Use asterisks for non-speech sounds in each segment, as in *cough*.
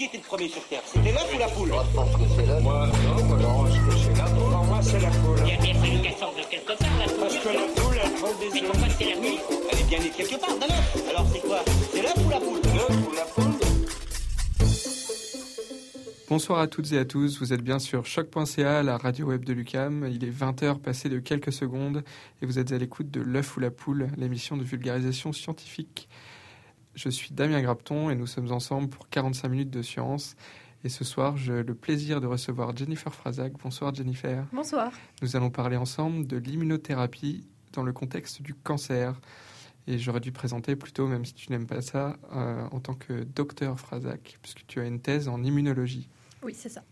Qui était le premier sur Terre? C'était l'œuf ou la poule? Moi, je pense que c'est l'œuf. Moi, non, moi, non, je que c'est la poule. Pour moi, c'est la poule. Il y a bien fallu qu'elle sorte de quelque part, la poule. Parce que la poule, elle prend des Mais œufs. pourquoi c'est la poule? Elle est bien née quelque part d'un œuf. Alors c'est quoi? C'est l'œuf ou la poule? L'œuf ou la poule Bonsoir à toutes et à tous, vous êtes bien sur choc.ca, la radio web de Lucam. Il est 20h passé de quelques secondes et vous êtes à l'écoute de L'œuf ou la poule, l'émission de vulgarisation scientifique. Je suis Damien Grapton et nous sommes ensemble pour 45 minutes de science. Et ce soir, j'ai le plaisir de recevoir Jennifer Frazac. Bonsoir Jennifer. Bonsoir. Nous allons parler ensemble de l'immunothérapie dans le contexte du cancer. Et j'aurais dû présenter plutôt, même si tu n'aimes pas ça, euh, en tant que docteur Frazac, puisque tu as une thèse en immunologie. Oui, c'est ça.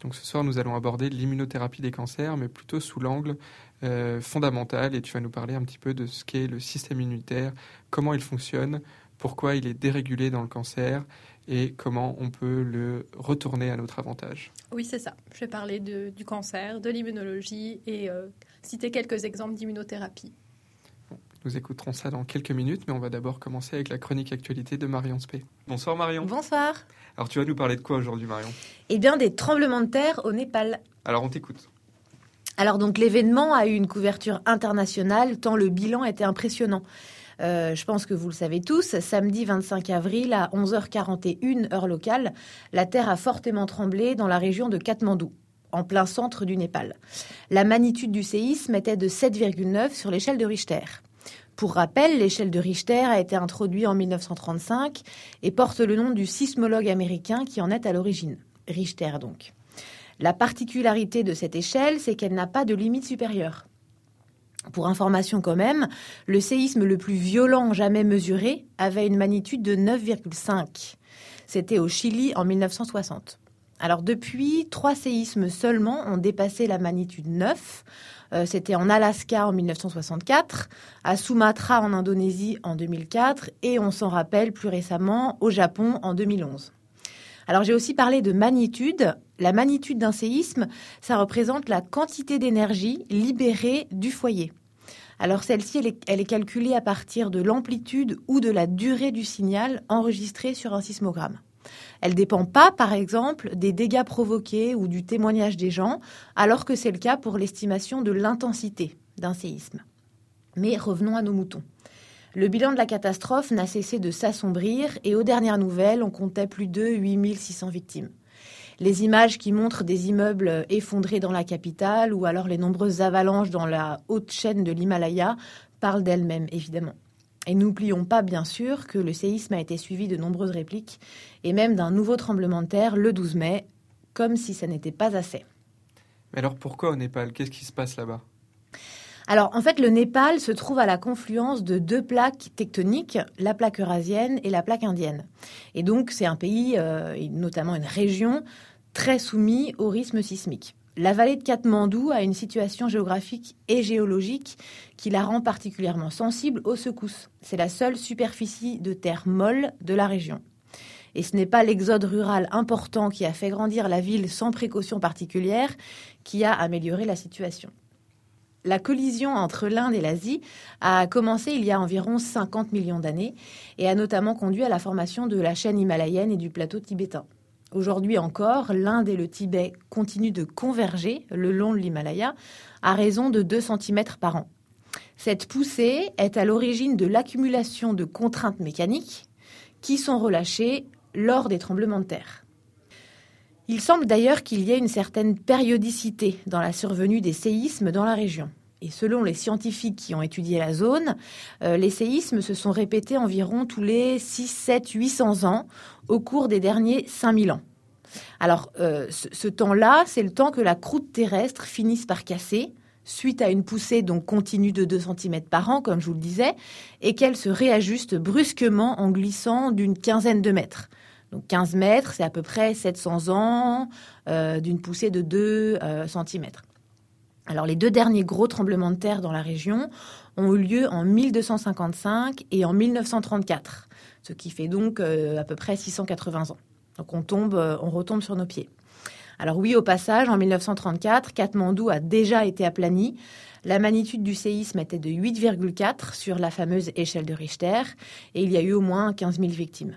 Donc ce soir, nous allons aborder l'immunothérapie des cancers, mais plutôt sous l'angle euh, fondamental. Et tu vas nous parler un petit peu de ce qu'est le système immunitaire, comment il fonctionne, pourquoi il est dérégulé dans le cancer et comment on peut le retourner à notre avantage. Oui, c'est ça. Je vais parler de- du cancer, de l'immunologie et euh, citer quelques exemples d'immunothérapie. Nous écouterons ça dans quelques minutes, mais on va d'abord commencer avec la chronique actualité de Marion Spey. Bonsoir Marion. Bonsoir. Alors tu vas nous parler de quoi aujourd'hui Marion? Eh bien, des tremblements de terre au Népal. Alors on t'écoute. Alors donc l'événement a eu une couverture internationale tant le bilan était impressionnant. Euh, je pense que vous le savez tous, samedi 25 avril à 11h41 heure locale, la Terre a fortement tremblé dans la région de Katmandou, en plein centre du Népal. La magnitude du séisme était de 7,9 sur l'échelle de Richter. Pour rappel, l'échelle de Richter a été introduite en 1935 et porte le nom du sismologue américain qui en est à l'origine. Richter donc. La particularité de cette échelle, c'est qu'elle n'a pas de limite supérieure. Pour information quand même, le séisme le plus violent jamais mesuré avait une magnitude de 9,5. C'était au Chili en 1960. Alors depuis, trois séismes seulement ont dépassé la magnitude 9. Euh, C'était en Alaska en 1964, à Sumatra en Indonésie en 2004 et on s'en rappelle plus récemment au Japon en 2011. Alors j'ai aussi parlé de magnitude. La magnitude d'un séisme, ça représente la quantité d'énergie libérée du foyer. Alors celle-ci, elle est, calculée à partir de l'amplitude ou de la durée du signal enregistré sur un sismogramme. Elle ne dépend pas, par exemple, des dégâts provoqués ou du témoignage des gens, alors que c'est le cas pour l'estimation de l'intensité d'un séisme. Mais revenons à nos moutons. Le bilan de la catastrophe n'a cessé de s'assombrir et aux dernières nouvelles, on comptait plus de 8600 victimes. Les images qui montrent des immeubles effondrés dans la capitale ou alors les nombreuses avalanches dans la haute chaîne de l'Himalaya parlent d'elles-mêmes, évidemment. Et n'oublions pas, bien sûr, que le séisme a été suivi de nombreuses répliques et même d'un nouveau tremblement de terre le 12 mai, comme si ça n'était pas assez. Mais alors pourquoi au Népal? Qu'est-ce qui se passe là-bas? Alors, en fait, le Népal se trouve à la confluence de deux plaques tectoniques, la plaque eurasienne et la plaque indienne. Et donc, c'est un pays, euh, et notamment une région, très soumis au rythme sismique. La vallée de Katmandou a une situation géographique et géologique qui la rend particulièrement sensible aux secousses. C'est la seule superficie de terre molle de la région. Et ce n'est pas l'exode rural important qui a fait grandir la ville sans précaution particulière qui a amélioré la situation. La collision entre l'Inde et l'Asie a commencé il y a environ 50 millions d'années et a notamment conduit à la formation de la chaîne himalayenne et du plateau tibétain. Aujourd'hui encore, l'Inde et le Tibet continuent de converger le long de l'Himalaya à raison de 2 cm par an. Cette poussée est à l'origine de l'accumulation de contraintes mécaniques qui sont relâchées lors des tremblements de terre. Il semble d'ailleurs qu'il y ait une certaine périodicité dans la survenue des séismes dans la région. Et selon les scientifiques qui ont étudié la zone, euh, les séismes se sont répétés environ tous les 6, 7, 800 ans au cours des derniers 5000 ans. Alors, euh, ce, temps-là, c'est le temps que la croûte terrestre finisse par casser, suite à une poussée donc continue de 2 cm par an, comme je vous le disais, et qu'elle se réajuste brusquement en glissant d'une quinzaine de mètres. Donc 15 mètres, c'est à peu près 700 ans euh, d'une poussée de 2 euh, cm. Alors les deux derniers gros tremblements de terre dans la région ont eu lieu en 1255 et en 1934, ce qui fait donc euh, à peu près 680 ans. Donc on tombe, on retombe sur nos pieds. Alors oui, au passage, en 1934, Katmandou a déjà été aplani. La magnitude du séisme était de 8,4 sur la fameuse échelle de Richter et il y a eu au moins 15 000 victimes.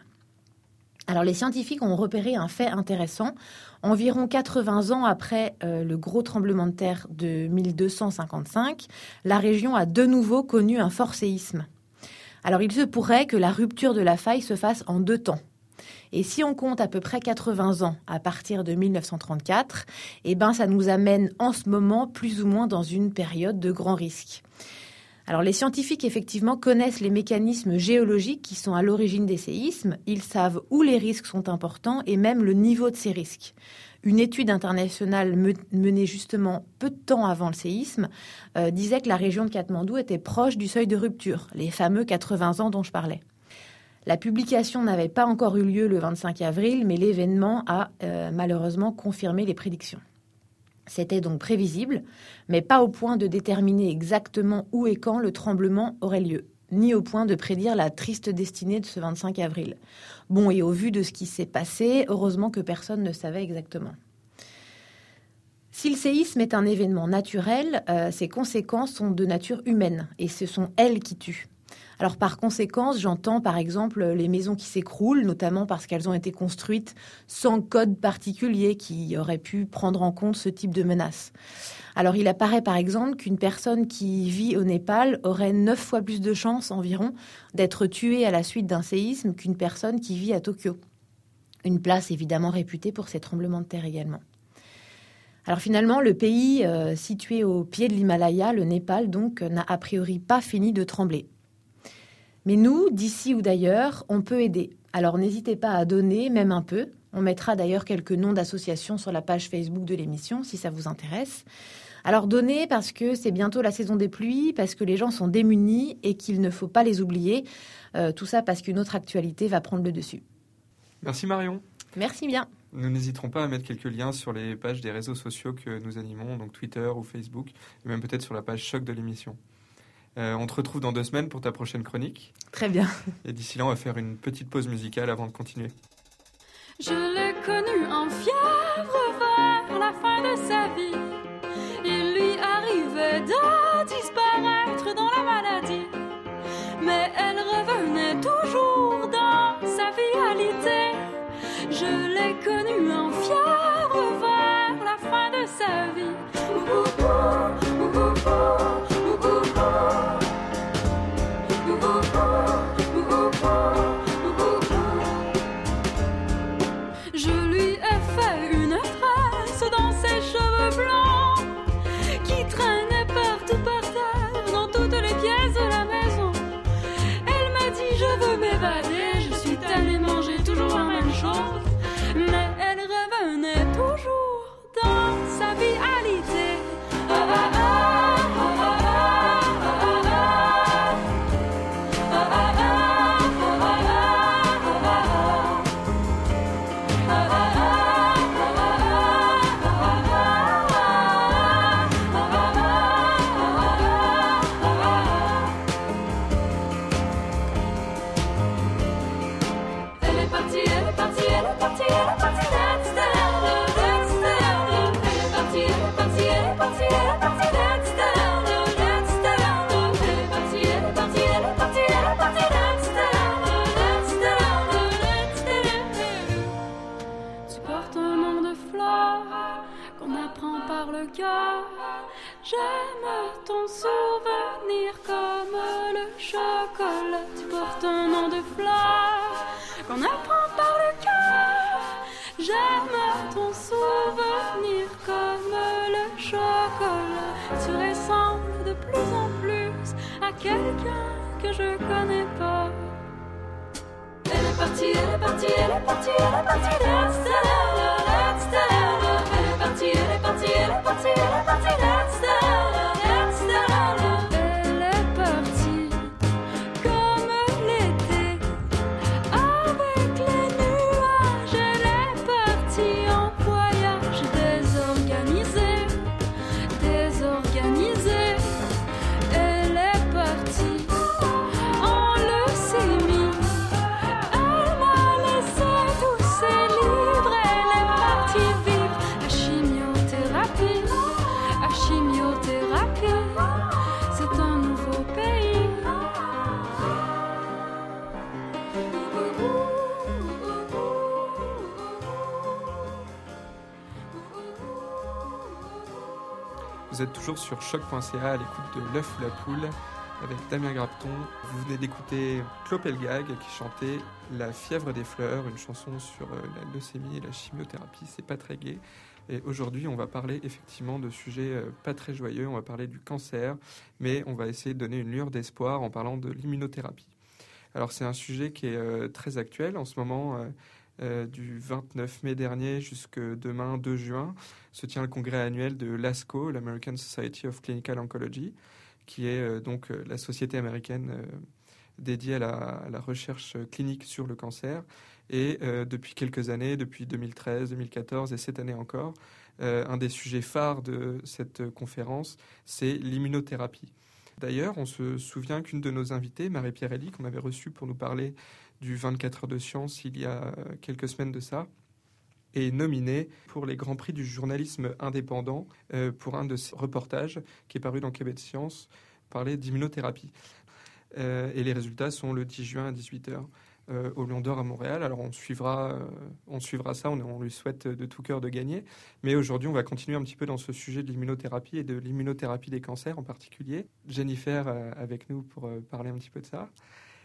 Alors les scientifiques ont repéré un fait intéressant. Environ 80 ans après euh, le gros tremblement de terre de 1255, la région a de nouveau connu un fort séisme. Alors il se pourrait que la rupture de la faille se fasse en deux temps. Et si on compte à peu près 80 ans à partir de 1934, eh ben ça nous amène en ce moment plus ou moins dans une période de grand risque. Alors les scientifiques effectivement connaissent les mécanismes géologiques qui sont à l'origine des séismes, ils savent où les risques sont importants et même le niveau de ces risques. Une étude internationale menée justement peu de temps avant le séisme euh, disait que la région de Katmandou était proche du seuil de rupture, les fameux 80 ans dont je parlais. La publication n'avait pas encore eu lieu le 25 avril, mais l'événement a euh, malheureusement confirmé les prédictions. C'était donc prévisible, mais pas au point de déterminer exactement où et quand le tremblement aurait lieu, ni au point de prédire la triste destinée de ce 25 avril. Bon, et au vu de ce qui s'est passé, heureusement que personne ne savait exactement. Si le séisme est un événement naturel, euh, ses conséquences sont de nature humaine, et ce sont elles qui tuent. Alors par conséquence, j'entends par exemple les maisons qui s'écroulent, notamment parce qu'elles ont été construites sans code particulier qui aurait pu prendre en compte ce type de menace. Alors il apparaît par exemple qu'une personne qui vit au Népal aurait neuf fois plus de chances environ d'être tuée à la suite d'un séisme qu'une personne qui vit à Tokyo. Une place évidemment réputée pour ses tremblements de terre également. Alors finalement, le pays euh, situé au pied de l'Himalaya, le Népal, donc, n'a a priori pas fini de trembler. Mais nous, d'ici ou d'ailleurs, on peut aider. Alors n'hésitez pas à donner, même un peu. On mettra d'ailleurs quelques noms d'associations sur la page Facebook de l'émission si ça vous intéresse. Alors donnez parce que c'est bientôt la saison des pluies, parce que les gens sont démunis et qu'il ne faut pas les oublier. Euh, tout ça parce qu'une autre actualité va prendre le dessus. Merci Marion. Merci bien. Nous n'hésiterons pas à mettre quelques liens sur les pages des réseaux sociaux que nous animons, donc Twitter ou Facebook, et même peut-être sur la page choc de l'émission. Euh, on te retrouve dans deux semaines pour ta prochaine chronique. Très bien. Et d'ici là, on va faire une petite pause musicale avant de continuer. Je l'ai connu en fièvre vers la fin de sa vie. Il lui arrivait de disparaître dans la maladie. Mais elle revenait toujours dans sa vitalité. Je l'ai connu en fièvre vers la fin de sa vie. Fleur qu'on apprend par le cœur. J'aime ton souvenir comme le chocolat. Tu ressembles de plus en plus à quelqu'un que je connais pas. Elle est partie, elle est partie, elle est partie, elle est partie, dance, dance, dance. Elle est partie, elle est partie, elle est partie, elle est partie, dance, dance, Vous êtes toujours sur choc.ca à l'écoute de l'œuf ou la poule avec Damien Grapton. Vous venez d'écouter Clopelgag qui chantait La fièvre des fleurs, une chanson sur euh, la leucémie et la chimiothérapie. C'est pas très gai. Et aujourd'hui, on va parler effectivement de sujets euh, pas très joyeux. On va parler du cancer, mais on va essayer de donner une lueur d'espoir en parlant de l'immunothérapie. Alors c'est un sujet qui est euh, très actuel en ce moment. Euh, du 29 mai dernier jusque demain 2 juin se tient le congrès annuel de l'ASCO, l'American Society of Clinical Oncology, qui est euh, donc euh, la société américaine dédiée à la, à la recherche clinique sur le cancer. Et depuis quelques années, depuis 2013, 2014 et cette année encore, un des sujets phares de cette conférence, c'est l'immunothérapie. D'ailleurs, on se souvient qu'une de nos invitées, Marie-Pierre Elie, qu'on avait reçue pour nous parler du 24 heures de science il y a quelques semaines de ça, est nominée pour les Grands Prix du journalisme indépendant euh, pour un de ses reportages qui est paru dans Québec Science, parler d'immunothérapie. Euh, et les résultats sont le 10 juin à 18h euh, au Lion d'Or à Montréal. Alors on suivra, on suivra ça, on, on lui souhaite de tout cœur de gagner. Mais aujourd'hui, on va continuer un petit peu dans ce sujet de l'immunothérapie et de l'immunothérapie des cancers en particulier. Jennifer avec nous pour parler un petit peu de ça.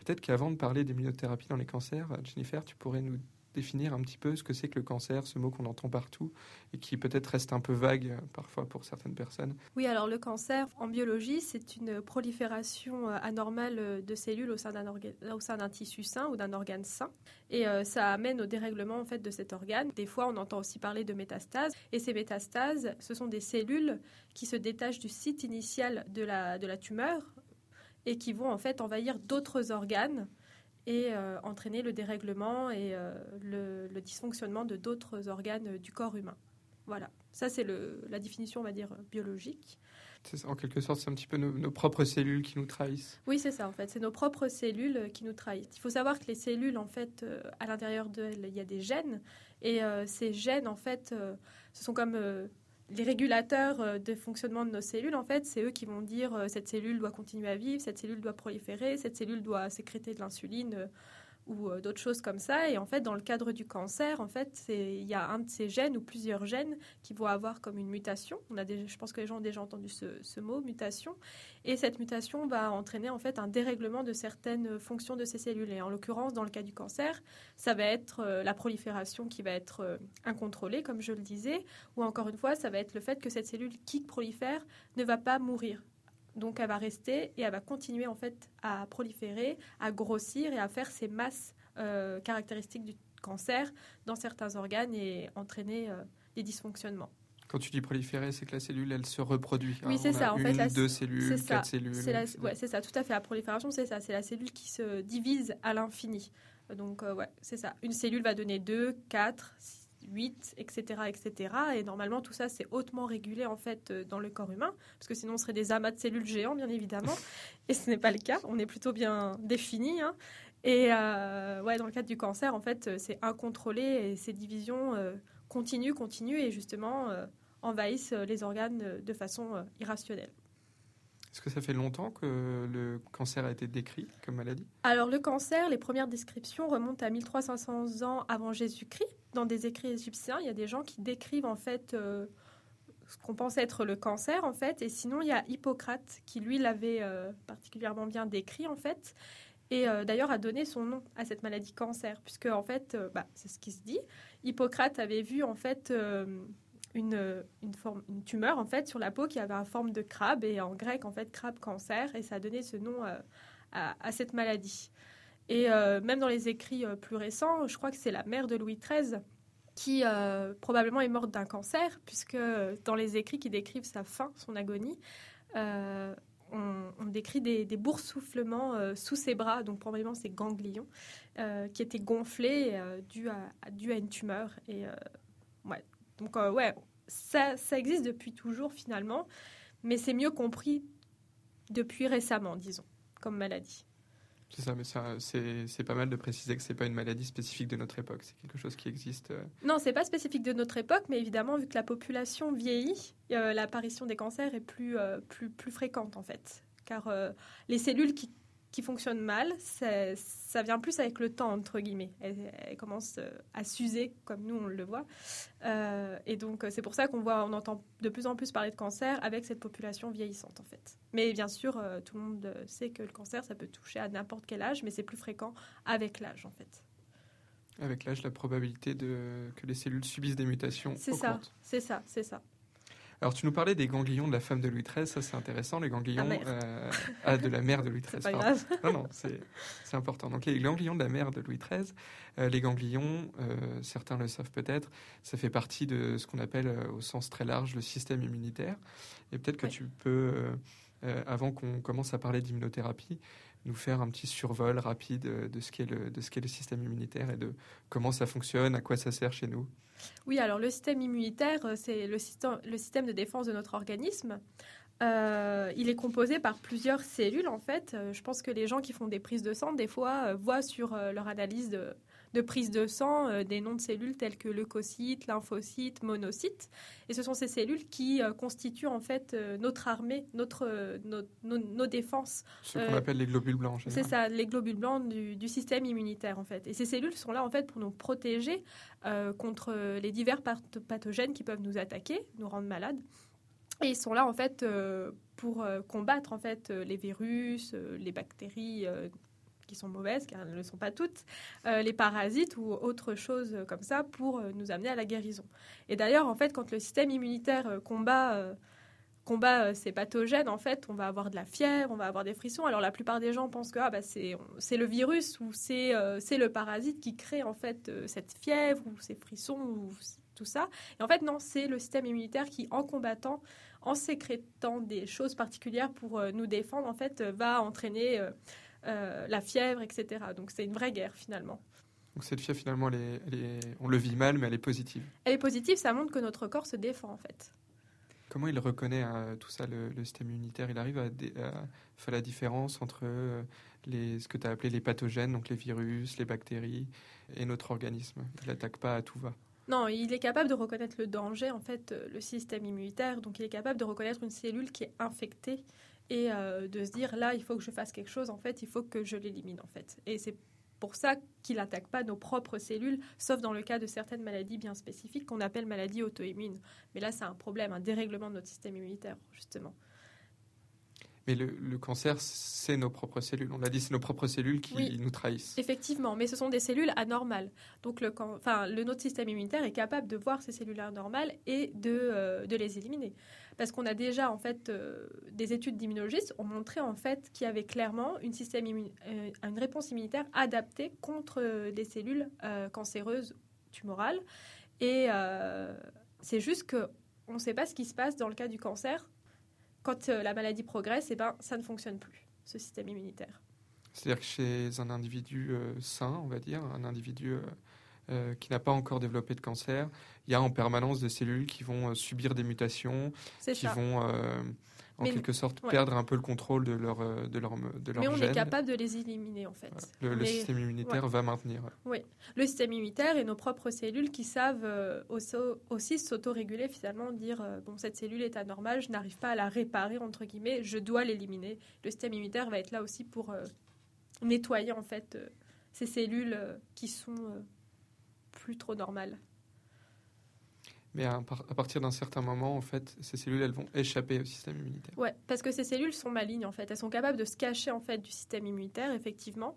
Peut-être qu'avant de parler d'immunothérapie dans les cancers, Jennifer, tu pourrais nous définir un petit peu ce que c'est que le cancer, ce mot qu'on entend partout et qui peut-être reste un peu vague euh, parfois pour certaines personnes. Oui, alors le cancer en biologie, c'est une prolifération euh, anormale euh, de cellules au sein d'un orga- au sein d'un tissu sain ou d'un organe sain. Et ça amène au dérèglement en fait de cet organe. Des fois, on entend aussi parler de métastases. Et ces métastases, ce sont des cellules qui se détachent du site initial de la, de la tumeur et qui vont en fait envahir d'autres organes et euh, entraîner le dérèglement et euh, le, le dysfonctionnement de d'autres organes euh, du corps humain. Voilà, ça c'est la définition, on va dire, biologique. En quelque sorte, c'est un petit peu nos, nos propres cellules qui nous trahissent. Oui, c'est ça en fait, c'est nos propres cellules qui nous trahissent. Il faut savoir que les cellules, en fait, euh, à l'intérieur d'elles, il y a des gènes, et ces gènes, en fait, ce sont comme les régulateurs euh, de fonctionnement de nos cellules, en fait, c'est eux qui vont dire euh, cette cellule doit continuer à vivre, cette cellule doit proliférer, cette cellule doit sécréter de l'insuline euh, ou euh, d'autres choses comme ça. Et en fait, dans le cadre du cancer, en fait, il y a un de ces gènes ou plusieurs gènes qui vont avoir comme une mutation. On a je pense que les gens ont déjà entendu ce, ce mot, mutation. Et cette mutation va entraîner en fait un dérèglement de certaines fonctions de ces cellules. Et en l'occurrence, dans le cas du cancer, ça va être euh, la prolifération qui va être euh, incontrôlée, comme je le disais, ou encore une fois, ça va être le fait que cette cellule qui prolifère ne va pas mourir. Donc elle va rester et elle va continuer en fait à proliférer, à grossir et à faire ces masses euh, caractéristiques du cancer dans certains organes et entraîner euh, des dysfonctionnements. Quand tu dis proliférer, c'est que la cellule, elle se reproduit. Oui, hein. c'est On a ça, en fait, la- deux cellules, c'est ça, quatre cellules. C'est la- etc. ouais, c'est ça, tout à fait. La prolifération, c'est ça. C'est la cellule qui se divise à l'infini. Donc, euh, ouais, c'est ça. Une cellule va donner 2, 4, 8, etc., etc. Et normalement, tout ça, c'est hautement régulé, en fait, euh, dans le corps humain. Parce que sinon, on serait des amas de cellules géants, bien évidemment. *laughs* Et ce n'est pas le cas. On est plutôt bien défini. hein. Et euh, ouais, dans le cadre du cancer, en fait, euh, c'est incontrôlé et ces divisions euh, continuent, continuent et justement euh, envahissent les organes de façon irrationnelle. Est-ce que ça fait longtemps que le cancer a été décrit comme maladie? Alors le cancer, les premières descriptions remontent à 1300 ans avant Jésus-Christ. Dans des écrits égyptiens, il y a des gens qui décrivent en fait euh, ce qu'on pense être le cancer en fait. Et sinon, il y a Hippocrate qui lui l'avait euh, particulièrement bien décrit en fait. Et euh, d'ailleurs a donné son nom à cette maladie cancer, puisque en fait, bah, c'est ce qui se dit. Hippocrate avait vu en fait une, une, forme, une tumeur en fait sur la peau qui avait une forme de crabe et en grec en fait crabe cancer et ça a donné ce nom euh, à, cette maladie. Et euh, même dans les écrits euh, plus récents, je crois que c'est la mère de Louis XIII qui euh, probablement est morte d'un cancer, puisque euh, dans les écrits qui décrivent sa fin, son agonie, euh, on, décrit des, des boursouflements euh, sous ses bras, donc probablement ses ganglions, euh, qui étaient gonflés euh, dû, à, une tumeur. Et euh, donc euh, ouais, ça, ça existe depuis toujours finalement, mais c'est mieux compris depuis récemment, disons, comme maladie. C'est ça, mais ça, c'est c'est pas mal de préciser que c'est pas une maladie spécifique de notre époque. C'est quelque chose qui existe. euh, Non, c'est pas spécifique de notre époque, mais évidemment, vu que la population vieillit, euh, l'apparition des cancers est plus, euh, plus, plus fréquente en fait. Car euh, les cellules qui qui fonctionne mal, ça vient plus avec le temps, entre guillemets. Elle, elle commence euh, à s'user, comme nous on le voit. Euh, et donc, euh, c'est pour ça qu'on voit, on entend de plus en plus parler de cancer avec cette population vieillissante, en fait. Mais bien sûr, euh, tout le monde sait que le cancer, ça peut toucher à n'importe quel âge, mais c'est plus fréquent avec l'âge, en fait. Avec l'âge, la probabilité de, que les cellules subissent des mutations C'est ça, c'est ça, c'est ça. Alors, tu nous parlais des ganglions de la femme de Louis XIII, ça c'est intéressant, les ganglions mère. euh, ah, de la mère de Louis XIII. Pas grave. Non, non, c'est important. Donc, les ganglions de la mère de Louis XIII, euh, les ganglions, euh, certains le savent peut-être, ça fait partie de ce qu'on appelle, au sens très large, le système immunitaire. Et peut-être que Oui. tu peux, avant qu'on commence à parler d'immunothérapie, nous faire un petit survol rapide de ce qu'est le, de ce qu'est le système immunitaire et de comment ça fonctionne, à quoi ça sert chez nous. Oui, alors le système immunitaire, euh, c'est le système, de défense de notre organisme. Euh, il est composé par plusieurs cellules, en fait. Euh, je pense que les gens qui font des prises de sang, des fois, voient sur leur analyse de, de prise de sang euh, des noms de cellules tels que leucocytes, lymphocytes, monocytes. Et ce sont ces cellules qui euh, constituent, en fait, euh, notre armée, notre, nos, défenses Ce qu'on appelle les globules blancs. c'est ça, les globules blancs du, du système immunitaire en fait. Et ces cellules sont là en fait pour nous protéger contre les divers path- pathogènes qui peuvent nous attaquer, nous rendre malades. Et ils sont là en fait pour combattre en fait les virus, les bactéries qui sont mauvaises car elles ne le sont pas toutes, euh, les parasites ou autre chose comme ça pour euh, nous amener à la guérison. Et d'ailleurs en fait quand le système immunitaire euh, combat combat ces pathogènes, en fait, on va avoir de la fièvre, on va avoir des frissons. Alors la plupart des gens pensent que ah, bah, c'est le virus ou c'est c'est le parasite qui crée en fait cette fièvre ou ces frissons ou tout ça. Et en fait non, c'est le système immunitaire qui, en combattant, en sécrétant des choses particulières pour nous défendre, en fait, va entraîner euh, la fièvre, etc. Donc c'est une vraie guerre finalement. Donc cette fièvre, finalement, elle est- elle est- on le vit mal, mais elle est positive. Elle est positive, ça montre que notre corps se défend en fait. Comment il reconnaît euh, tout ça, le, le système immunitaire? Il arrive à, à faire la différence entre euh, les, ce que tu as appelé les pathogènes, donc les virus, les bactéries, et notre organisme? Il n'attaque pas à tout va. Non, il est capable de reconnaître le danger, en fait, le système immunitaire. Donc, il est capable de reconnaître une cellule qui est infectée et euh, de se dire là, il faut que je fasse quelque chose. En fait, il faut que je l'élimine, en fait. Et c'est pour ça qu'il n'attaque pas nos propres cellules, sauf dans le cas de certaines maladies bien spécifiques qu'on appelle maladies auto-immunes. Mais là, c'est un problème, un dérèglement de notre système immunitaire, justement. Mais le, le cancer, c'est nos propres cellules. On l'a dit, c'est nos propres cellules qui Oui. nous trahissent. Effectivement, mais ce sont des cellules anormales. Donc, le, enfin, le, notre système immunitaire est capable de voir ces cellules anormales et de, euh, de les éliminer. Parce qu'on a déjà, en fait, euh, des études d'immunologistes ont montré, en fait, qu'il y avait clairement une, système euh, une réponse immunitaire adaptée contre euh, des cellules cancéreuses tumorales. Et c'est juste qu'on ne sait pas ce qui se passe dans le cas du cancer. Quand euh, la maladie progresse, eh ben, ça ne fonctionne plus, ce système immunitaire. C'est-à-dire que chez un individu euh, sain, on va dire, un individu euh, qui n'a pas encore développé de cancer, il y a en permanence des cellules qui vont euh, subir des mutations, qui ça. vont euh, en Mais- quelque sorte ouais. perdre un peu le contrôle de leur, de leur, de leur Mais on gène. est capable de les éliminer en fait. Le, système immunitaire va maintenir. Le système immunitaire et nos propres cellules qui savent euh, aussi, aussi s'autoréguler finalement, dire bon cette cellule est anormale, je n'arrive pas à la réparer entre guillemets, je dois l'éliminer. Le système immunitaire va être là aussi pour nettoyer en fait ces cellules qui sont plus trop normales. Mais à partir d'un certain moment, en fait, ces cellules, elles vont échapper au système immunitaire. Ouais, parce que ces cellules sont malignes en fait. Elles sont capables de se cacher en fait du système immunitaire effectivement.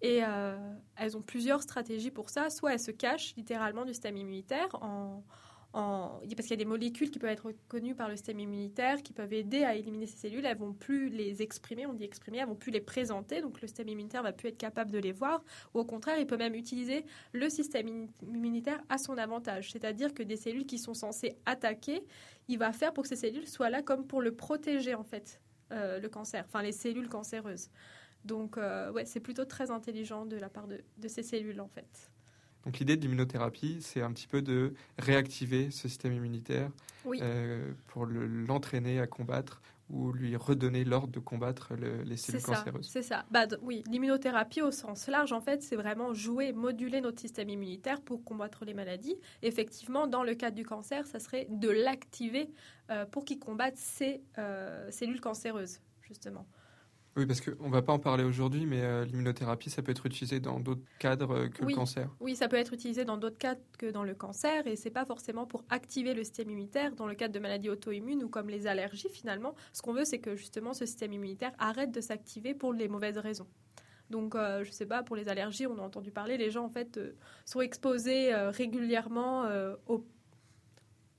Et euh, elles ont plusieurs stratégies pour ça. Soit elles se cachent littéralement du système immunitaire en, parce qu'il y a des molécules qui peuvent être reconnues par le système immunitaire qui peuvent aider à éliminer ces cellules. Elles vont plus les exprimer, on dit exprimer, elles vont plus les présenter. Donc le système immunitaire va plus être capable de les voir. Ou au contraire, il peut même utiliser le système immu- immunitaire à son avantage. C'est-à-dire que des cellules qui sont censées attaquer, il va faire pour que ces cellules soient là comme pour le protéger en fait, euh, le cancer, enfin les cellules cancéreuses. Donc euh, ouais, c'est plutôt très intelligent de la part de, de ces cellules en fait. Donc l'idée de l'immunothérapie, c'est un petit peu de réactiver ce système immunitaire Oui. euh, pour le- l'entraîner à combattre ou lui redonner l'ordre de combattre le- les cellules cancéreuses. c'est ça. Bah, oui, l'immunothérapie au sens large, en fait, c'est vraiment jouer, moduler notre système immunitaire pour combattre les maladies. Effectivement, dans le cadre du cancer, ça serait de l'activer euh, pour qu'il combatte ces euh, cellules cancéreuses, justement. Oui, parce qu'on ne va pas en parler aujourd'hui, mais euh, l'immunothérapie, ça peut être utilisé dans d'autres cadres euh, que Oui. le cancer. Oui, ça peut être utilisé dans d'autres cas que dans le cancer et c'est pas forcément pour activer le système immunitaire dans le cadre de maladies auto-immunes ou comme les allergies finalement. Ce qu'on veut, c'est que justement ce système immunitaire arrête de s'activer pour les mauvaises raisons. Donc, euh, je sais pas, pour les allergies, on a entendu parler, les gens en fait euh, sont exposés euh, régulièrement aux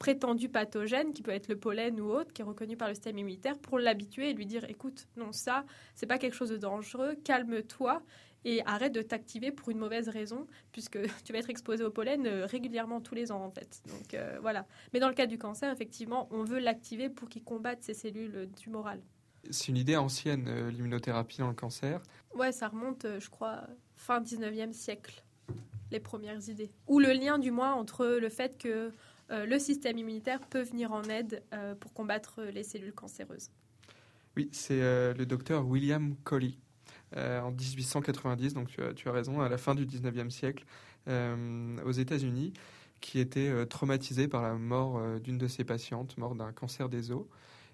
prétendus pathogènes, qui peut être le pollen ou autre, qui est reconnu par le système immunitaire, pour l'habituer et lui dire, écoute, non, ça, c'est pas quelque chose de dangereux, calme-toi et arrête de t'activer pour une mauvaise raison, puisque *laughs* tu vas être exposé au pollen euh, régulièrement tous les ans en fait. Donc euh, voilà. Mais dans le cas du cancer, effectivement, on veut l'activer pour qu'il combatte ces cellules euh, tumorales. C'est une idée ancienne, euh, l'immunothérapie dans le cancer. Ouais, ça remonte, euh, je crois, fin 19e siècle, les premières idées. Ou le lien, du moins, entre le fait que euh, le système immunitaire peut venir en aide euh, pour combattre les cellules cancéreuses. Oui, c'est euh, le docteur William Coley. euh, en 1890, donc tu as, tu as raison, à la fin du 19e siècle, euh, aux États-Unis, qui était euh, traumatisé par la mort euh, d'une de ses patientes, mort d'un cancer des os.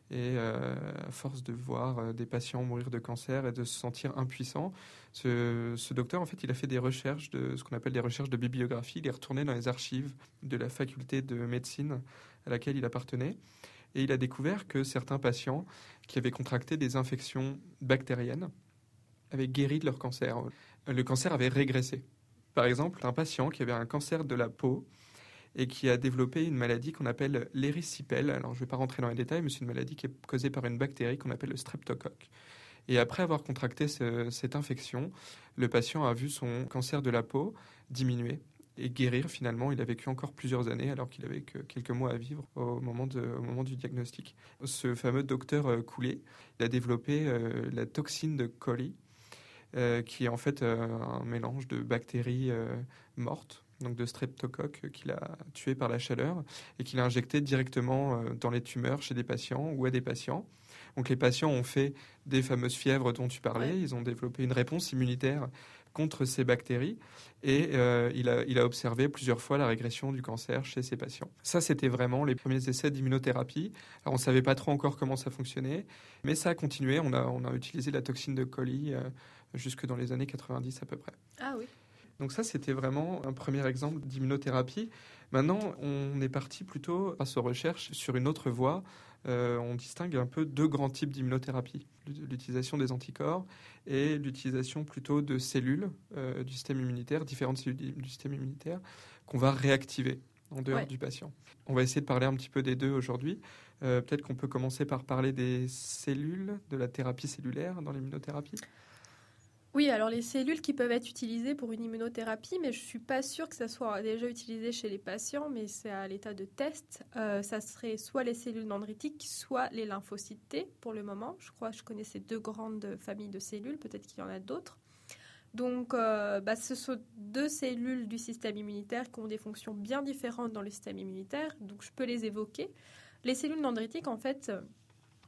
Et euh, à force de voir euh, des patients mourir de cancer et de se sentir impuissant, ce, ce docteur, en fait, il a fait des recherches, de ce qu'on appelle des recherches de bibliographie. Il est retourné dans les archives de la faculté de médecine à laquelle il appartenait. Et il a découvert que certains patients qui avaient contracté des infections bactériennes avaient guéri de leur cancer. Le cancer avait régressé. Par exemple, un patient qui avait un cancer de la peau et qui a développé une maladie qu'on appelle l'érysipèle. Alors, je ne vais pas rentrer dans les détails, mais c'est une maladie qui est causée par une bactérie qu'on appelle le streptocoque. Et après avoir contracté ce- cette infection, le patient a vu son cancer de la peau diminuer et guérir finalement. Il a vécu encore plusieurs années alors qu'il avait que quelques mois à vivre au moment, du diagnostic. Ce fameux docteur euh, Coulet, il a développé euh, la toxine de Coli, euh, qui est en fait un mélange de bactéries mortes, donc de streptocoque qu'il a tué par la chaleur et qu'il a injecté directement euh, dans les tumeurs chez des patients ou à des patients. Donc les patients ont fait des fameuses fièvres dont tu parlais, Ouais. ils ont développé une réponse immunitaire contre ces bactéries et euh, il, a, il a observé plusieurs fois la régression du cancer chez ces patients. Ça, c'était vraiment les premiers essais d'immunothérapie. Alors, on ne savait pas trop encore comment ça fonctionnait, mais ça a continué. On a, on a utilisé la toxine de colis euh, jusque dans les années 90 à peu près. Ah oui. Donc ça, c'était vraiment un premier exemple d'immunothérapie. Maintenant, on est parti plutôt, grâce aux recherches, sur une autre voie. Euh, on distingue un peu deux grands types d'immunothérapie. L'utilisation des anticorps et l'utilisation plutôt de cellules euh, du système immunitaire, différentes cellules du du système immunitaire, qu'on va réactiver en dehors Ouais. du patient. On va essayer de parler un petit peu des deux aujourd'hui. Euh, Peut-être qu'on peut commencer par parler des cellules, de la thérapie cellulaire dans l'immunothérapie? Oui, alors les cellules qui peuvent être utilisées pour une immunothérapie, mais je suis pas sûre que ça soit déjà utilisé chez les patients, mais c'est à l'état de test. Euh, ça serait soit les cellules dendritiques, soit les lymphocytes T pour le moment. Je crois que je connais ces deux grandes familles de cellules, peut-être qu'il y en a d'autres. Donc, euh, bah, ce sont deux cellules du système immunitaire qui ont des fonctions bien différentes dans le système immunitaire, donc je peux les évoquer. Les cellules dendritiques, en fait,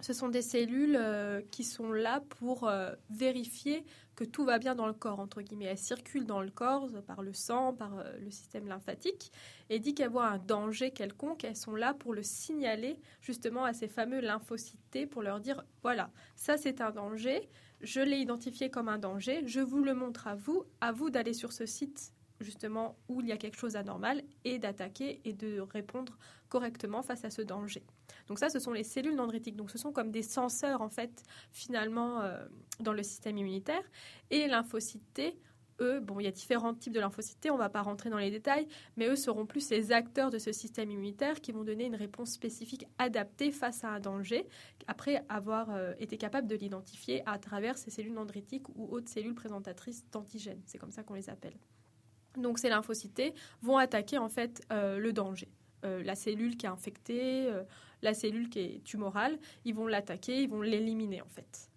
ce sont des cellules euh, qui sont là pour euh, vérifier que tout va bien dans le corps, entre guillemets. Elles circulent dans le corps euh, par le sang, par le système lymphatique, et dit qu'elles voient un danger quelconque, elles sont là pour le signaler justement à ces fameux lymphocytes pour leur dire, voilà, ça c'est un danger, je l'ai identifié comme un danger, je vous le montre à vous, à vous d'aller sur ce site justement où il y a quelque chose d'anormal et d'attaquer et de répondre correctement face à ce danger. Donc ça, ce sont les cellules dendritiques. Donc ce sont comme des senseurs en fait finalement euh, dans le système immunitaire. Et lymphocytes T, eux, bon, il y a différents types de lymphocytes T, on ne va pas rentrer dans les détails, mais eux seront plus les acteurs de ce système immunitaire qui vont donner une réponse spécifique adaptée face à un danger, après avoir euh, été capable de l'identifier à travers ces cellules dendritiques ou autres cellules présentatrices d'antigènes. C'est comme ça qu'on les appelle. Donc ces lymphocytes vont attaquer en fait euh, le danger. La cellule qui est infectée, la cellule qui est tumorale, ils vont l'attaquer, ils vont l'éliminer en fait.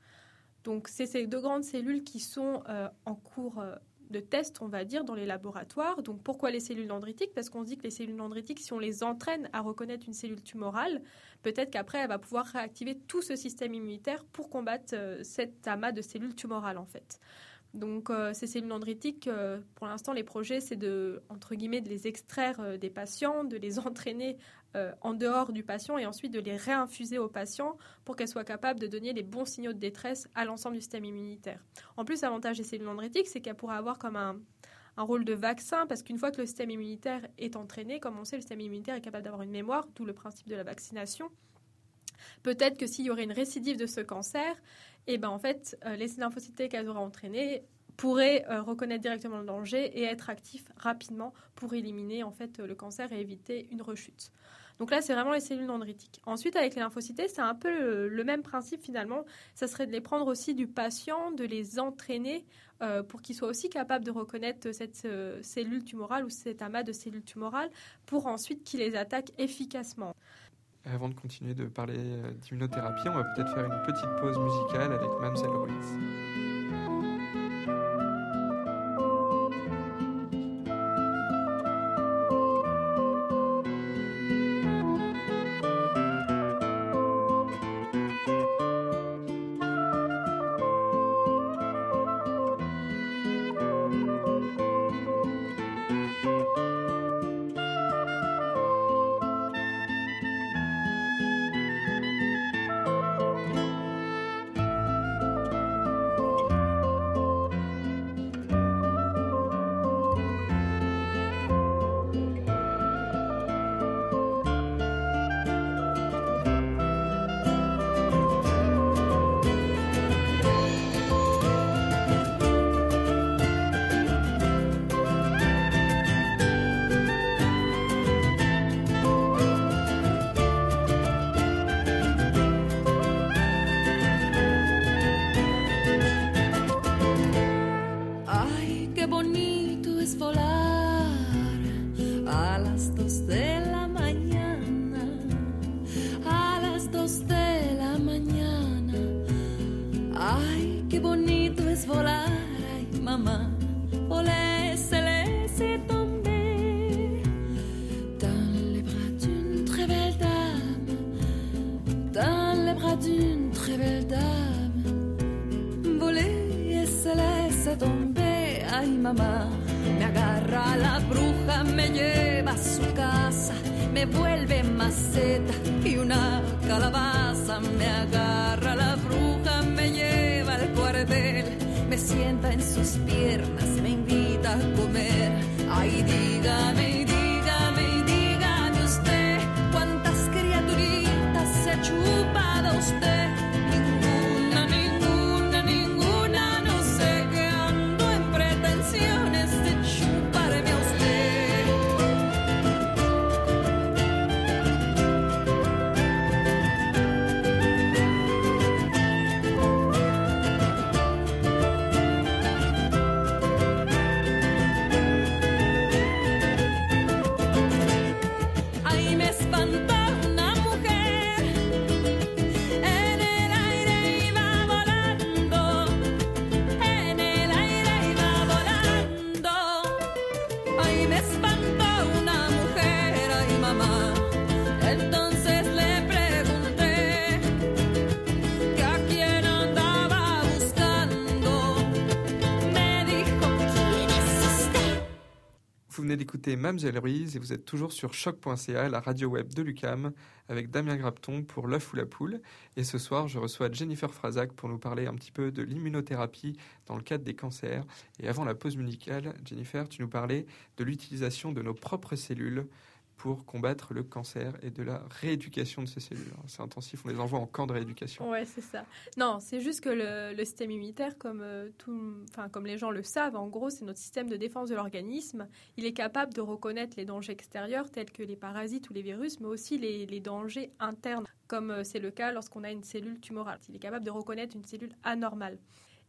Donc c'est ces deux grandes cellules qui sont euh, en cours euh, de test, on va dire, dans les laboratoires. Donc pourquoi les cellules dendritiques? Parce qu'on se dit que les cellules dendritiques, si on les entraîne à reconnaître une cellule tumorale, peut-être qu'après elle va pouvoir réactiver tout ce système immunitaire pour combattre euh, cet amas de cellules tumorales en fait. Donc ces cellules dendritiques, pour l'instant, les projets, c'est de, entre guillemets, de les extraire des patients, de les *laughs* entraîner euh, en dehors du patient et ensuite de les réinfuser au patient pour qu'elles soient capables de donner les bons signaux de détresse à l'ensemble du système immunitaire. En plus, l'avantage des cellules dendritiques, c'est qu'elles pourraient avoir comme un, rôle de vaccin parce qu'une fois que le système immunitaire est entraîné, comme on sait, le système immunitaire est capable d'avoir une mémoire, d'où le principe de la vaccination. Peut-être que s'il y aurait une récidive de ce cancer, et ben en fait, euh, les lymphocytes qu'elles auraient entraînées pourraient euh, reconnaître directement le danger et être actifs rapidement pour éliminer en fait le cancer et éviter une rechute. Donc là, c'est vraiment les cellules dendritiques. Ensuite, avec les lymphocytes, c'est un peu le, le même principe finalement. Ça serait de les prendre aussi du patient, de les entraîner euh, pour qu'ils soient aussi capables de reconnaître cette euh, cellule tumorale ou cet amas de cellules tumorales pour ensuite qu'ils les attaquent efficacement. Avant de continuer de parler euh, d'immunothérapie, on va peut-être faire une petite pause musicale avec Mamselle Ruiz. D'une très belle dame volé y se laisse tomber. Ay, mamá, me agarra la bruja, me lleva a su casa, me vuelve maceta y una calabaza. Me agarra la bruja, me lleva al cuartel, me sienta en sus piernas, me invita a comer. Ay, dígame, dígame, Vous venez d'écouter Mamselle Ruiz et vous êtes toujours sur choc.ca, la radio web de l'UCAM, avec Damien Grapton pour l'œuf ou la poule. Et ce soir, je reçois Jennifer Frazac pour nous parler un petit peu de l'immunothérapie dans le cadre des cancers. Et avant la pause musicale, Jennifer, tu nous parlais de l'utilisation de nos propres cellules pour combattre le cancer et de la rééducation de ces cellules. Alors, C'est intensif, on les envoie en camp de rééducation. Ouais, c'est ça. Non, c'est juste que le, système immunitaire, comme, euh, tout, comme les gens le savent, en gros, c'est notre système de défense de l'organisme. Il est capable de reconnaître les dangers extérieurs, tels que les parasites ou les virus, mais aussi les, les dangers internes, comme euh, c'est le cas lorsqu'on a une cellule tumorale. Il est capable de reconnaître une cellule anormale.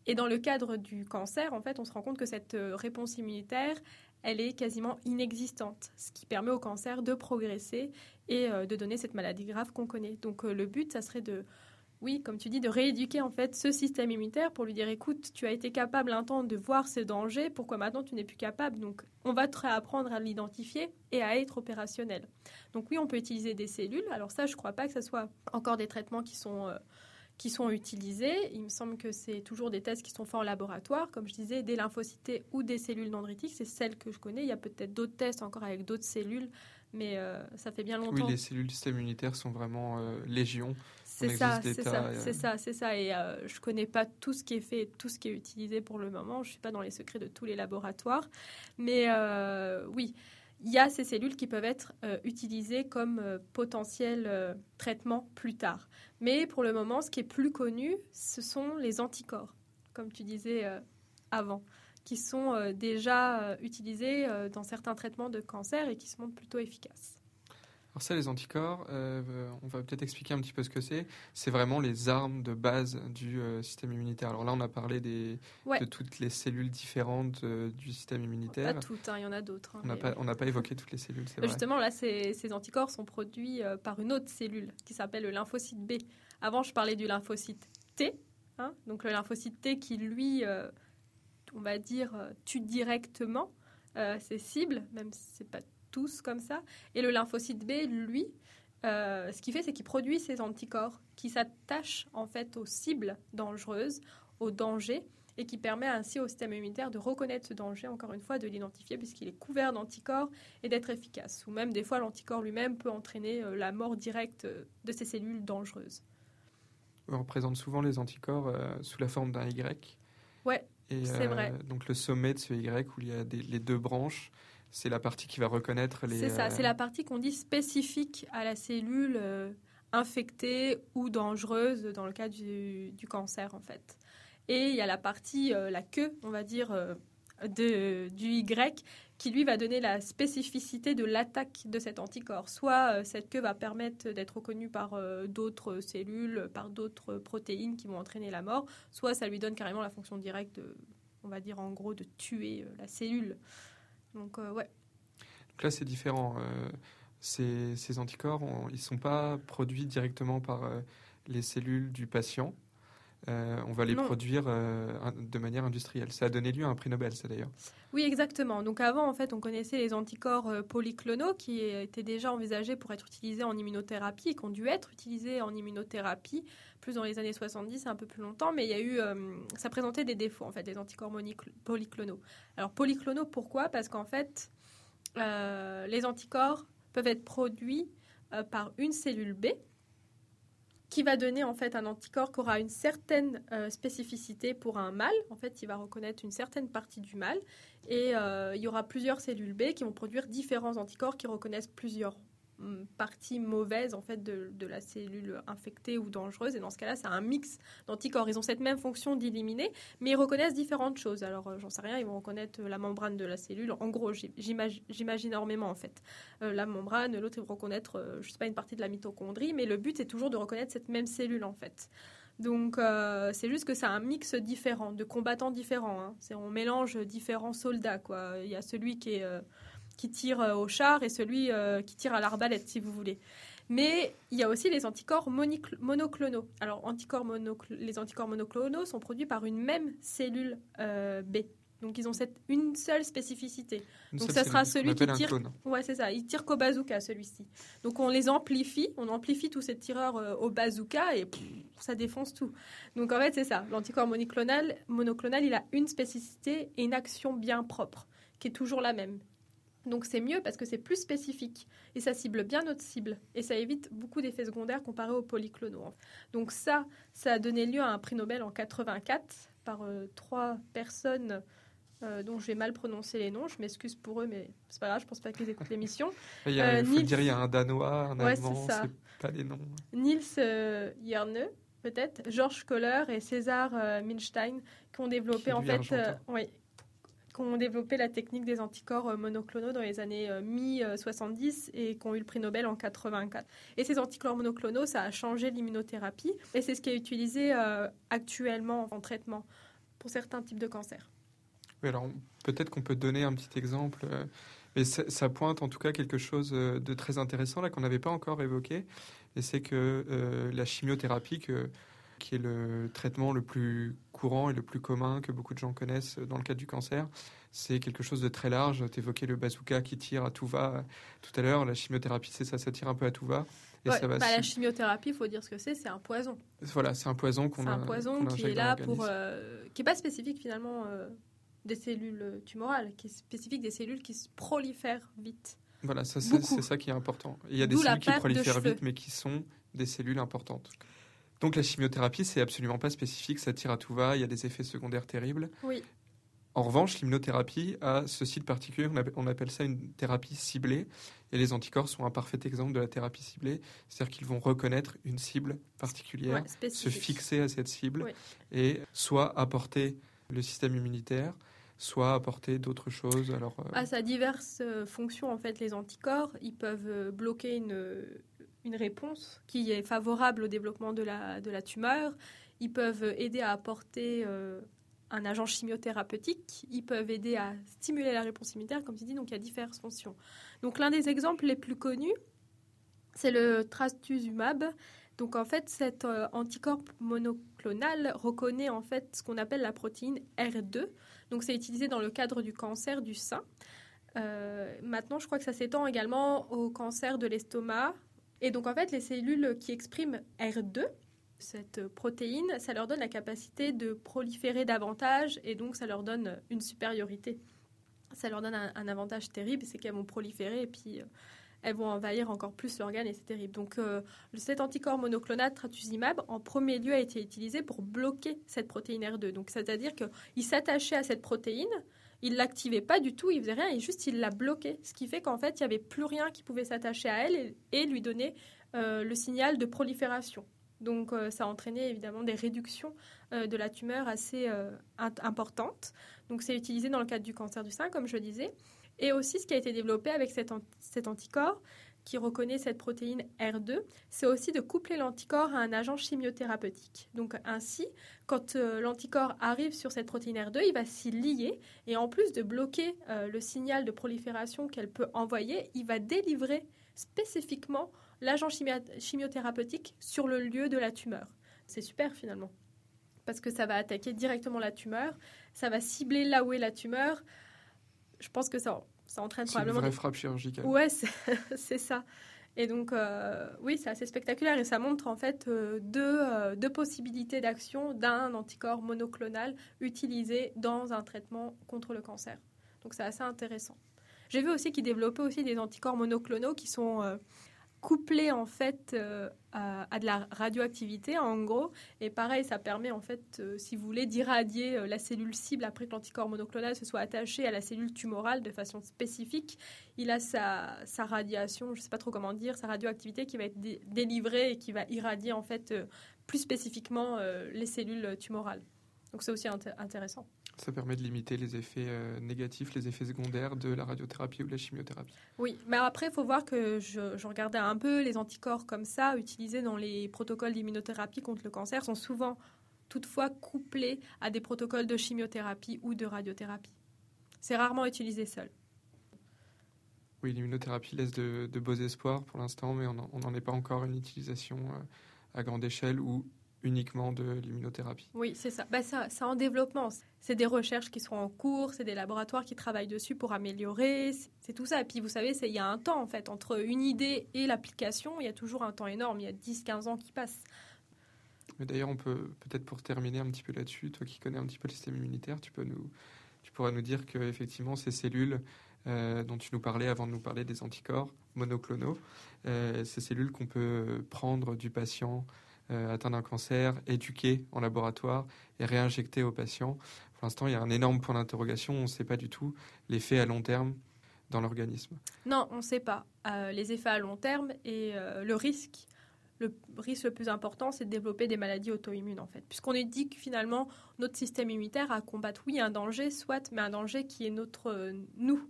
Et dans le cadre du cancer, en fait, on se rend compte que cette euh, réponse immunitaire, elle est quasiment inexistante, ce qui permet au cancer de progresser et euh, de donner cette maladie grave qu'on connaît. Donc euh, le but, ça serait de, oui, comme tu dis, de rééduquer en fait ce système immunitaire pour lui dire, écoute, tu as été capable un temps de voir ce danger, pourquoi maintenant tu n'es plus capable? Donc on va te réapprendre à l'identifier et à être opérationnel. Donc oui, on peut utiliser des cellules. Alors ça, je ne crois pas que ce soit encore des traitements qui sont... euh, qui sont utilisés. Il me semble que c'est toujours des tests qui sont faits en laboratoire, comme je disais, des lymphocytes ou des cellules dendritiques. C'est celles que je connais. Il y a peut-être d'autres tests encore avec d'autres cellules, mais euh, ça fait bien Oui, longtemps. les cellules du système immunitaire sont vraiment euh, légion. C'est ça, c'est ça, euh, c'est ça, c'est ça. Et euh, je connais pas tout ce qui est fait, tout ce qui est utilisé pour le moment. Je suis pas dans les secrets de tous les laboratoires, mais oui, il y a ces cellules qui peuvent être euh, utilisées comme euh, potentiel euh, traitement plus tard. Mais pour le moment, ce qui est plus connu, ce sont les anticorps, comme tu disais avant, qui sont déjà utilisés dans certains traitements de cancer et qui se montrent plutôt efficaces. Alors ça, les anticorps, euh, on va peut-être expliquer un petit peu ce que c'est. C'est vraiment les armes de base du euh, système immunitaire. Alors là, on a parlé des, Ouais. de toutes les cellules différentes euh, du système Pas immunitaire. toutes, hein, il y en a d'autres. hein, On n'a pas, ouais. on n'a pas évoqué toutes les cellules, c'est vrai. Justement, là, ces, ces anticorps sont produits par une autre cellule qui s'appelle le lymphocyte B. Avant, je parlais du lymphocyte T, hein, donc le lymphocyte T qui, lui, on va dire, tue directement ses cibles, même si ce n'est pas tous comme ça. Et le lymphocyte B, lui, euh, ce qu'il fait, c'est qu'il produit ces anticorps qui s'attachent en fait aux cibles dangereuses, aux dangers, et qui permet ainsi au système immunitaire de reconnaître ce danger, encore une fois, de l'identifier puisqu'il est couvert d'anticorps et d'être efficace. Ou même des fois, l'anticorps lui-même peut entraîner euh, la mort directe euh, de ces cellules dangereuses. On représente souvent les anticorps euh, sous la forme d'un Y. Ouais, c'est vrai. Donc le sommet de ce Y où il y a des- les deux branches, c'est la partie qui va reconnaître les. C'est ça, euh, c'est la partie qu'on dit spécifique à la cellule euh, infectée ou dangereuse dans le cas du, du cancer en fait. Et il y a la partie, euh, la queue, on va dire, euh, de, du Y qui lui va donner la spécificité de l'attaque de cet anticorps. Soit euh, cette queue va permettre d'être reconnue par euh, d'autres cellules, par d'autres protéines qui vont entraîner la mort, soit ça lui donne carrément la fonction directe, de, on va dire en gros, de tuer euh, la cellule. Donc euh, ouais. Donc là, c'est différent. Euh, ces, anticorps, ils ne sont pas produits directement par euh, les cellules du patient. Euh, on va les Non. produire euh, de manière industrielle. Ça a donné lieu à un prix Nobel, ça d'ailleurs. Oui, exactement. Donc avant, en fait, on connaissait les anticorps euh, polyclonaux qui étaient déjà envisagés pour être utilisés en immunothérapie et qui ont dû être utilisés en immunothérapie plus dans les années 70, un peu plus longtemps. Mais il y a eu, ça présentait des défauts en fait, les anticorps polyclonaux. Alors polyclonaux, pourquoi? Parce qu'en fait, les anticorps peuvent être produits par une cellule B qui va donner en fait un anticorps qui aura une certaine euh, spécificité pour un mâle. En fait, il va reconnaître une certaine partie du mâle. Et euh, il y aura plusieurs cellules B qui vont produire différents anticorps qui reconnaissent plusieurs hum, parties mauvaises en fait de, de la cellule infectée ou dangereuse. Et dans ce cas-là, c'est un mix d'anticorps. Ils ont cette même fonction d'éliminer, mais ils reconnaissent différentes choses. Alors, euh, j'en sais rien, ils vont reconnaître euh, la membrane de la cellule. En gros, j'im- j'imagine énormément en fait. Euh, la membrane, l'autre, ils vont reconnaître, je sais pas, une partie de la mitochondrie, mais le but, c'est toujours de reconnaître cette même cellule en fait. Donc, c'est juste que c'est un mix différent, de combattants différents. hein. On mélange différents soldats, quoi. Il y a celui qui est qui tire euh, au char et celui euh, qui tire à l'arbalète, si vous voulez. Mais il y a aussi les anticorps monoclonaux. Alors, anticorps monocl- les anticorps monoclonaux sont produits par une même cellule euh, B. Donc, ils ont cette, une seule spécificité. Une Donc, seule ça sera celui qui tire-. Ouais, c'est ça. Il tire qu'au bazooka, celui-ci. Donc, on les amplifie. On amplifie tous ces tireurs euh, au bazooka et pff, ça défonce tout. Donc, en fait, c'est ça. L'anticorps monoclonal, monoclonal, il a une spécificité et une action bien propre, qui est toujours la même. Donc, c'est mieux parce que c'est plus spécifique et ça cible bien notre cible et ça évite beaucoup d'effets secondaires comparé aux polyclonaux. Donc, ça, ça a donné lieu à un prix Nobel en 84 par euh, trois personnes euh, dont je vais mal prononcer les noms. Je m'excuse pour eux, mais c'est pas grave, je pense pas qu'ils écoutent l'émission. *laughs* Il y a, Euh, il faut le Niels- dire, il y a un Danois, un Ouais, c'est Allemand, ça. c'est pas des noms. Niels Jerne, peut-être, Georges Kohler et César Milstein, qui ont développé Qui en fait, oui, qui ont développé la technique des anticorps euh, monoclonaux dans les années euh, mi-70 et qui ont eu le prix Nobel en 84. Et ces anticorps monoclonaux, ça a changé l'immunothérapie et c'est ce qui est utilisé euh, actuellement en traitement pour certains types de cancers. Oui, alors peut-être qu'on peut donner un petit exemple, euh, mais ça, pointe en tout cas quelque chose euh, de très intéressant là qu'on n'avait pas encore évoqué, et c'est que euh, la chimiothérapie que, qui est le traitement le plus courant et le plus commun que beaucoup de gens connaissent dans le cadre du cancer. C'est quelque chose de très large. Tu évoquais le bazooka qui tire à tout va tout à l'heure. La chimiothérapie, c'est ça, ça tire un peu à tout va. Et Ouais, ça va bah, la chimiothérapie, il faut dire ce que c'est, c'est un poison. Voilà, c'est un poison qu'on a- un poison qu'on qui est là pour, euh, qui est pas spécifique finalement euh, des cellules tumorales, qui est spécifique des cellules qui se prolifèrent vite. Voilà, c'est ça qui est important. Il y a des cellules qui prolifèrent vite, mais qui sont des cellules importantes. Donc la chimiothérapie, c'est absolument pas spécifique, ça tire à tout va, il y a des effets secondaires terribles. Oui. En revanche, l'immunothérapie a ce site particulier, on appelle, on appelle ça une thérapie ciblée, et les anticorps sont un parfait exemple de la thérapie ciblée, c'est-à-dire qu'ils vont reconnaître une cible particulière, Ouais, se fixer à cette cible, Oui. et soit apporter le système immunitaire, soit apporter d'autres choses. Alors, euh, À sa diverses euh, fonctions, en fait, les anticorps, ils peuvent euh, bloquer une, une réponse qui est favorable au développement de la, de la tumeur. Ils peuvent aider à apporter euh, un agent chimiothérapeutique. Ils peuvent aider à stimuler la réponse immunitaire, comme tu dis. Donc, il y a diverses fonctions. Donc, l'un des exemples les plus connus, c'est le trastuzumab. Donc, en fait, cet euh, anticorps monoclonal reconnaît en fait ce qu'on appelle la protéine R2. Donc, c'est utilisé dans le cadre du cancer du sein. Euh, maintenant, je crois que ça s'étend également au cancer de l'estomac. Et donc, en fait, les cellules qui expriment R2, cette protéine, ça leur donne la capacité de proliférer davantage et donc ça leur donne une supériorité. Ça leur donne un, avantage terrible, c'est qu'elles vont proliférer et puis euh, elles vont envahir encore plus l'organe et c'est terrible. Donc, euh, cet anticorps monoclonal trastuzumab, en premier lieu, a été utilisé pour bloquer cette protéine R2. Donc, c'est-à-dire qu'il s'attachait à cette protéine, il l'activait pas du tout, il faisait rien, et juste il la bloquait. Ce qui fait qu'en fait, il n'y avait plus rien qui pouvait s'attacher à elle et, lui donner euh, le signal de prolifération. Donc, euh, ça a entraîné évidemment des réductions euh, de la tumeur assez importantes. Donc, c'est utilisé dans le cadre du cancer du sein, comme je disais. Et aussi, ce qui a été développé avec cet anticorps qui reconnaît cette protéine R2, c'est aussi de coupler l'anticorps à un agent chimiothérapeutique. Donc, ainsi, quand euh, l'anticorps arrive sur cette protéine R2, il va s'y lier et en plus de bloquer euh, le signal de prolifération qu'elle peut envoyer, il va délivrer spécifiquement l'agent chimiothérapeutique sur le lieu de la tumeur. C'est super finalement. Parce que ça va attaquer directement la tumeur, ça va cibler là où est la tumeur. Je pense que ça, ça entraîne c'est une probablement vraie des- frappe chirurgicale. Ouais, c'est *laughs* c'est ça. Et donc, euh, oui, c'est assez spectaculaire et ça montre en fait euh, deux, euh, deux possibilités d'action d'un anticorps monoclonal utilisé dans un traitement contre le cancer. Donc, c'est assez intéressant. J'ai vu aussi qu'ils développaient aussi des anticorps monoclonaux qui sont couplés en fait euh, à, de la radioactivité en gros. Et pareil, ça permet en fait, euh, si vous voulez, d'irradier euh, la cellule cible après que l'anticorps monoclonal se soit attaché à la cellule tumorale de façon spécifique il a sa, sa radiation, je sais pas trop comment dire, sa radioactivité qui va être dé- délivrée et qui va irradier en fait plus spécifiquement les cellules tumorales. Donc c'est aussi inté- intéressant. Ça permet de limiter les effets euh, négatifs, les effets secondaires de la radiothérapie ou de la chimiothérapie. Oui, mais après, il faut voir que je, je regardais un peu les anticorps comme ça, utilisés dans les protocoles d'immunothérapie contre le cancer, sont souvent toutefois couplés à des protocoles de chimiothérapie ou de radiothérapie. C'est rarement utilisé seul. Oui, l'immunothérapie laisse de, de beaux espoirs pour l'instant, mais on n'en est pas encore à une utilisation euh, à grande échelle ou uniquement de l'immunothérapie. Oui, c'est ça. Bah, ça. C'est en développement. C'est des recherches qui sont en cours, c'est des laboratoires qui travaillent dessus pour améliorer. C'est- tout ça. Et puis, vous savez, il y a un temps, en fait, entre une idée et l'application. Il y a toujours un temps énorme. Il y a 10-15 ans qui passent. Mais d'ailleurs, on peut peut-être pour terminer un petit peu là-dessus, toi qui connais un petit peu le système immunitaire, tu peux nous, tu pourras nous dire que effectivement ces cellules euh, dont tu nous parlais avant de nous parler des anticorps monoclonaux, euh, ces cellules qu'on peut prendre du patient euh, atteint d'un cancer, éduquer en laboratoire et réinjecter au patient. Pour l'instant, il y a un énorme point d'interrogation. On ne sait pas du tout l'effet à long terme dans l'organisme. Non, on ne sait pas. Euh, les effets à long terme et euh, le risque. Le risque le plus important, c'est de développer des maladies auto-immunes, en fait. Puisqu'on est dit que finalement, notre système immunitaire a à combattre, oui, un danger, soit, mais un danger qui est notre nous.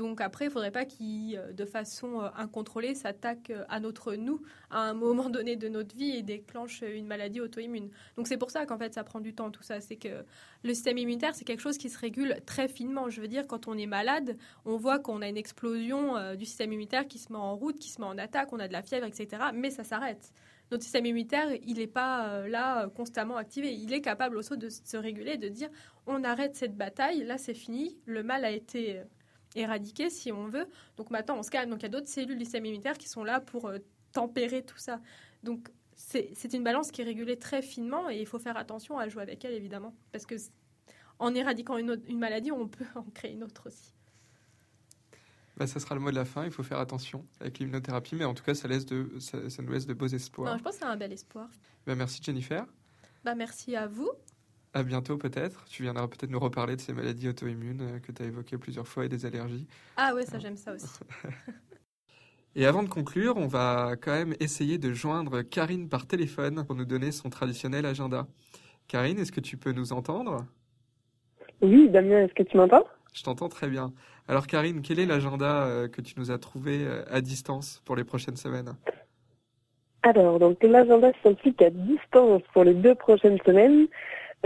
Donc après, il ne faudrait pas qu'il, euh, de façon euh, incontrôlée, s'attaque euh, à notre nous à un moment *laughs* donné de notre vie et déclenche une maladie auto-immune. Donc c'est pour ça qu'en fait, ça prend du temps, tout ça. C'est que le système immunitaire, c'est quelque chose qui se régule très finement. Je veux dire, quand on est malade, on voit qu'on a une explosion du système immunitaire qui se met en route, qui se met en attaque, on a de la fièvre, etc. Mais ça s'arrête. notre système immunitaire, il n'est pas là constamment activé. Il est capable aussi de se réguler, de dire on arrête cette bataille, là c'est fini, le mal a été éradiqué si on veut. Donc maintenant on se calme. Donc il y a d'autres cellules du système immunitaire qui sont là pour euh, tempérer tout ça. Donc c'est une balance qui est régulée très finement et il faut faire attention à jouer avec elle évidemment. Parce que en éradiquant une, autre- une maladie, on peut *laughs* en créer une autre aussi. Bah, ça sera le mot de la fin. Il faut faire attention avec l'immunothérapie, mais en tout cas, ça, laisse de, ça, ça nous laisse de beaux espoirs. Non, je pense que c'est un bel espoir. Bah, merci Jennifer. Bah, merci à vous. À bientôt peut-être. Tu viendras peut-être nous reparler de ces maladies auto-immunes euh, que tu as évoquées plusieurs fois et des allergies. Ah ouais, ça j'aime ça aussi. *laughs* Et avant de conclure, on va quand même essayer de joindre Karine par téléphone pour nous donner son traditionnel agenda. Karine, est-ce que tu peux nous entendre? Oui, Damien, est-ce que tu m'entends? Je t'entends très bien. Alors Karine, quel est l'agenda euh, que tu nous as trouvé euh, à distance pour les prochaines semaines? Alors, donc l'agenda scientifique à distance pour les deux prochaines semaines?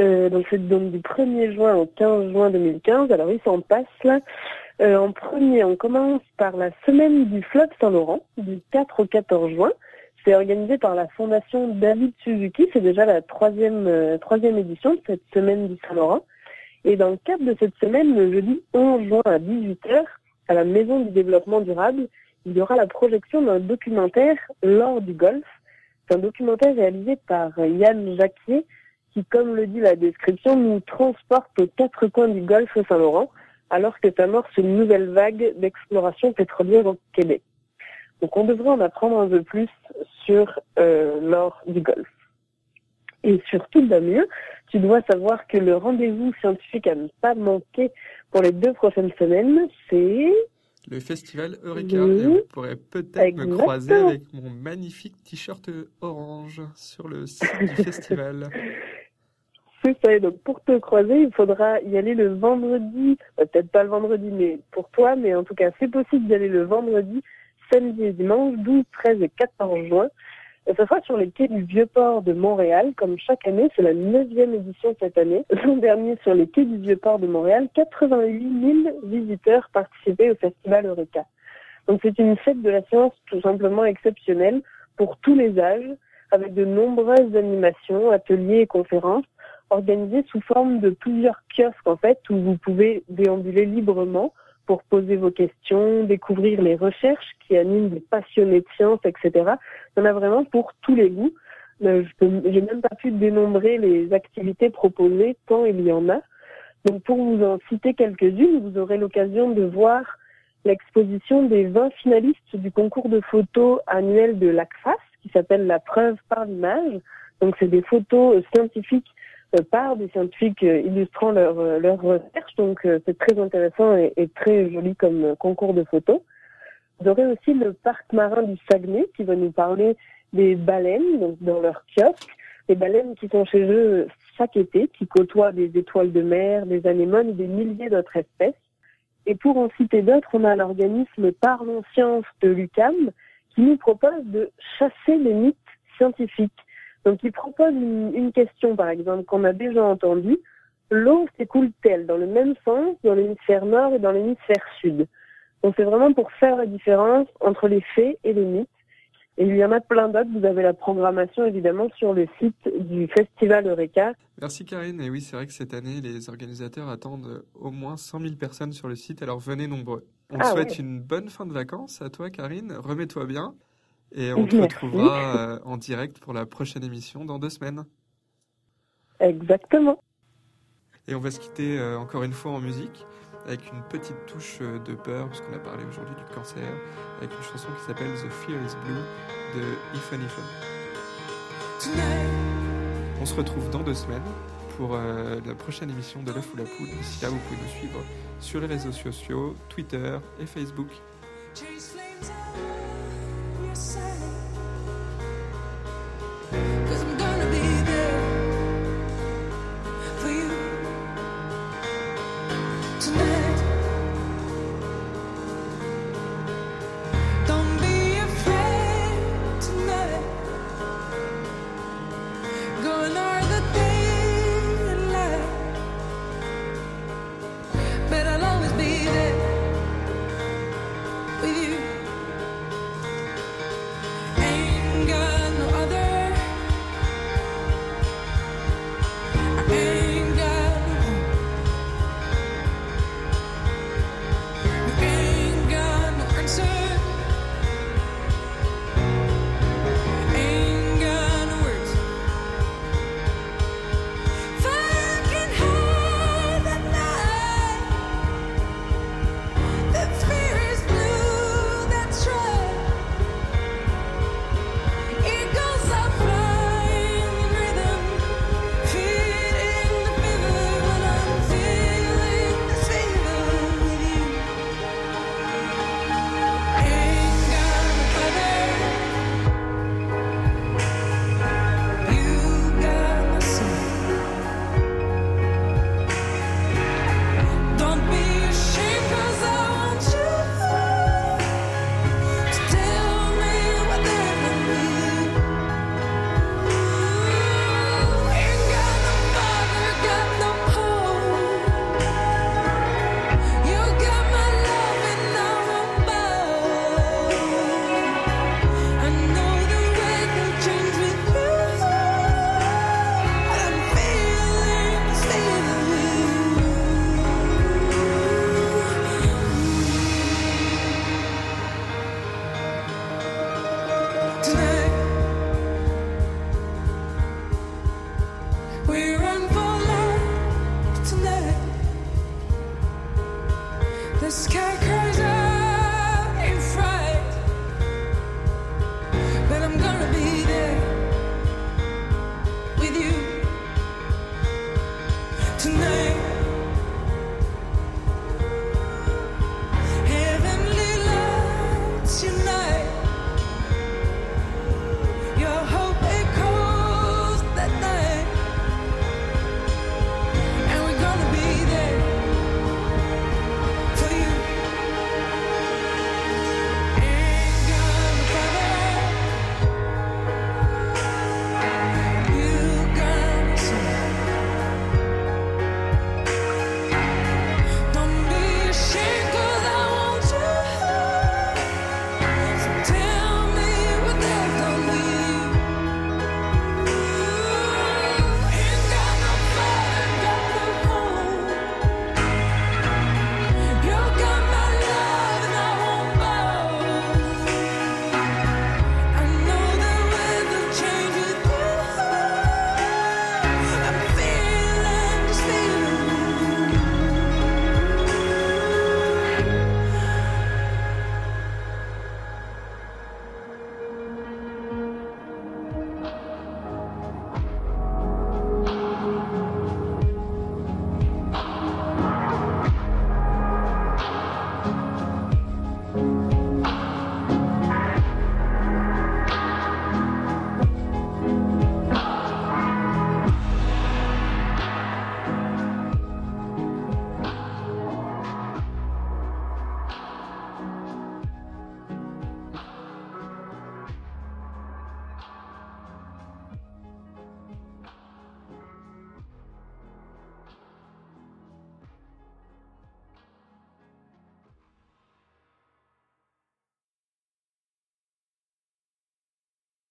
Euh, donc c'est donc du 1er juin au 15 juin 2015. Alors il s'en passe là. Euh, en premier, on commence par la semaine du fleuve Saint-Laurent, du 4 au 14 juin. C'est organisé par la Fondation David Suzuki. C'est déjà la troisième, euh, troisième édition de cette semaine du Saint-Laurent. Et dans le cadre de cette semaine, le jeudi 11 juin à 18h, à la Maison du Développement Durable, il y aura la projection d'un documentaire L'or du golf. C'est un documentaire réalisé par Yann Jacquier qui, comme le dit la description, nous transporte aux quatre coins du golfe Saint-Laurent alors que s'amorce une nouvelle vague d'exploration pétrolière au Québec. Donc on devrait en apprendre un peu plus sur euh, l'or du golfe. Et surtout, Damien, tu dois savoir que le rendez-vous scientifique à ne pas manquer pour les deux prochaines semaines, c'est Le festival Eureka. Oui. Et vous pourrez peut-être me croiser avec mon magnifique t-shirt orange sur le site du festival. *laughs* Donc, pour te croiser, il faudra y aller le vendredi, euh, peut-être pas le vendredi, mais pour toi, mais en tout cas, c'est possible d'y aller le vendredi, samedi et dimanche, 12, 13 et 14 juin. Et ce sera sur les quais du Vieux-Port de Montréal, comme chaque année, c'est la neuvième édition cette année. *laughs* L'an dernier, sur les quais du Vieux-Port de Montréal, 88 000 visiteurs participaient au festival Eureka. Donc c'est une fête de la science tout simplement exceptionnelle pour tous les âges, avec de nombreuses animations, ateliers et conférences organisé sous forme de plusieurs kiosques en fait où vous pouvez déambuler librement pour poser vos questions, découvrir les recherches qui animent des passionnés de science, etc. Il y en a vraiment pour tous les goûts. Euh, J'ai même pas pu dénombrer les activités proposées tant il y en a. Donc pour vous en citer quelques-unes, vous aurez l'occasion de voir l'exposition des 20 finalistes du concours de photos annuel de l'ACFAS qui s'appelle La preuve par l'image. Donc c'est des photos euh, scientifiques par des scientifiques euh, illustrant leurs euh, leurs recherches. Donc euh, c'est très intéressant et, et très joli comme concours de photos. Vous aurez aussi le parc marin du Saguenay qui va nous parler des baleines donc dans leur kiosque. Les baleines qui sont chez eux chaque été, qui côtoient des étoiles de mer, des anémones et des milliers d'autres espèces. Et pour en citer d'autres, on a l'organisme Parlons Science de l'UCAM qui nous propose de chasser les mythes scientifiques. Donc, il propose une, une question, par exemple, qu'on a déjà entendue. L'eau s'écoule-t-elle dans le même sens dans l'hémisphère nord et dans l'hémisphère sud? Donc, c'est vraiment pour faire la différence entre les faits et les mythes. Et il y en a plein d'autres. Vous avez la programmation, évidemment, sur le site du Festival Eureka. Merci Karine. Et oui, c'est vrai que cette année, les organisateurs attendent au moins 100 000 personnes sur le site, alors venez nombreux. On te Ah souhaite ouais. une bonne fin de vacances à toi, Karine. Remets-toi bien. Et on te retrouvera euh, en direct pour la prochaine émission dans deux semaines. Exactement. Et on va se quitter euh, encore une fois en musique avec une petite touche euh, de peur, puisqu'on a parlé aujourd'hui du cancer, avec une chanson qui s'appelle The Fear is Blue de Ifan Ifan. On se retrouve dans deux semaines pour euh, la prochaine émission de l'œuf ou la poule. D'ici là, vous pouvez nous suivre sur les réseaux sociaux, Twitter et Facebook.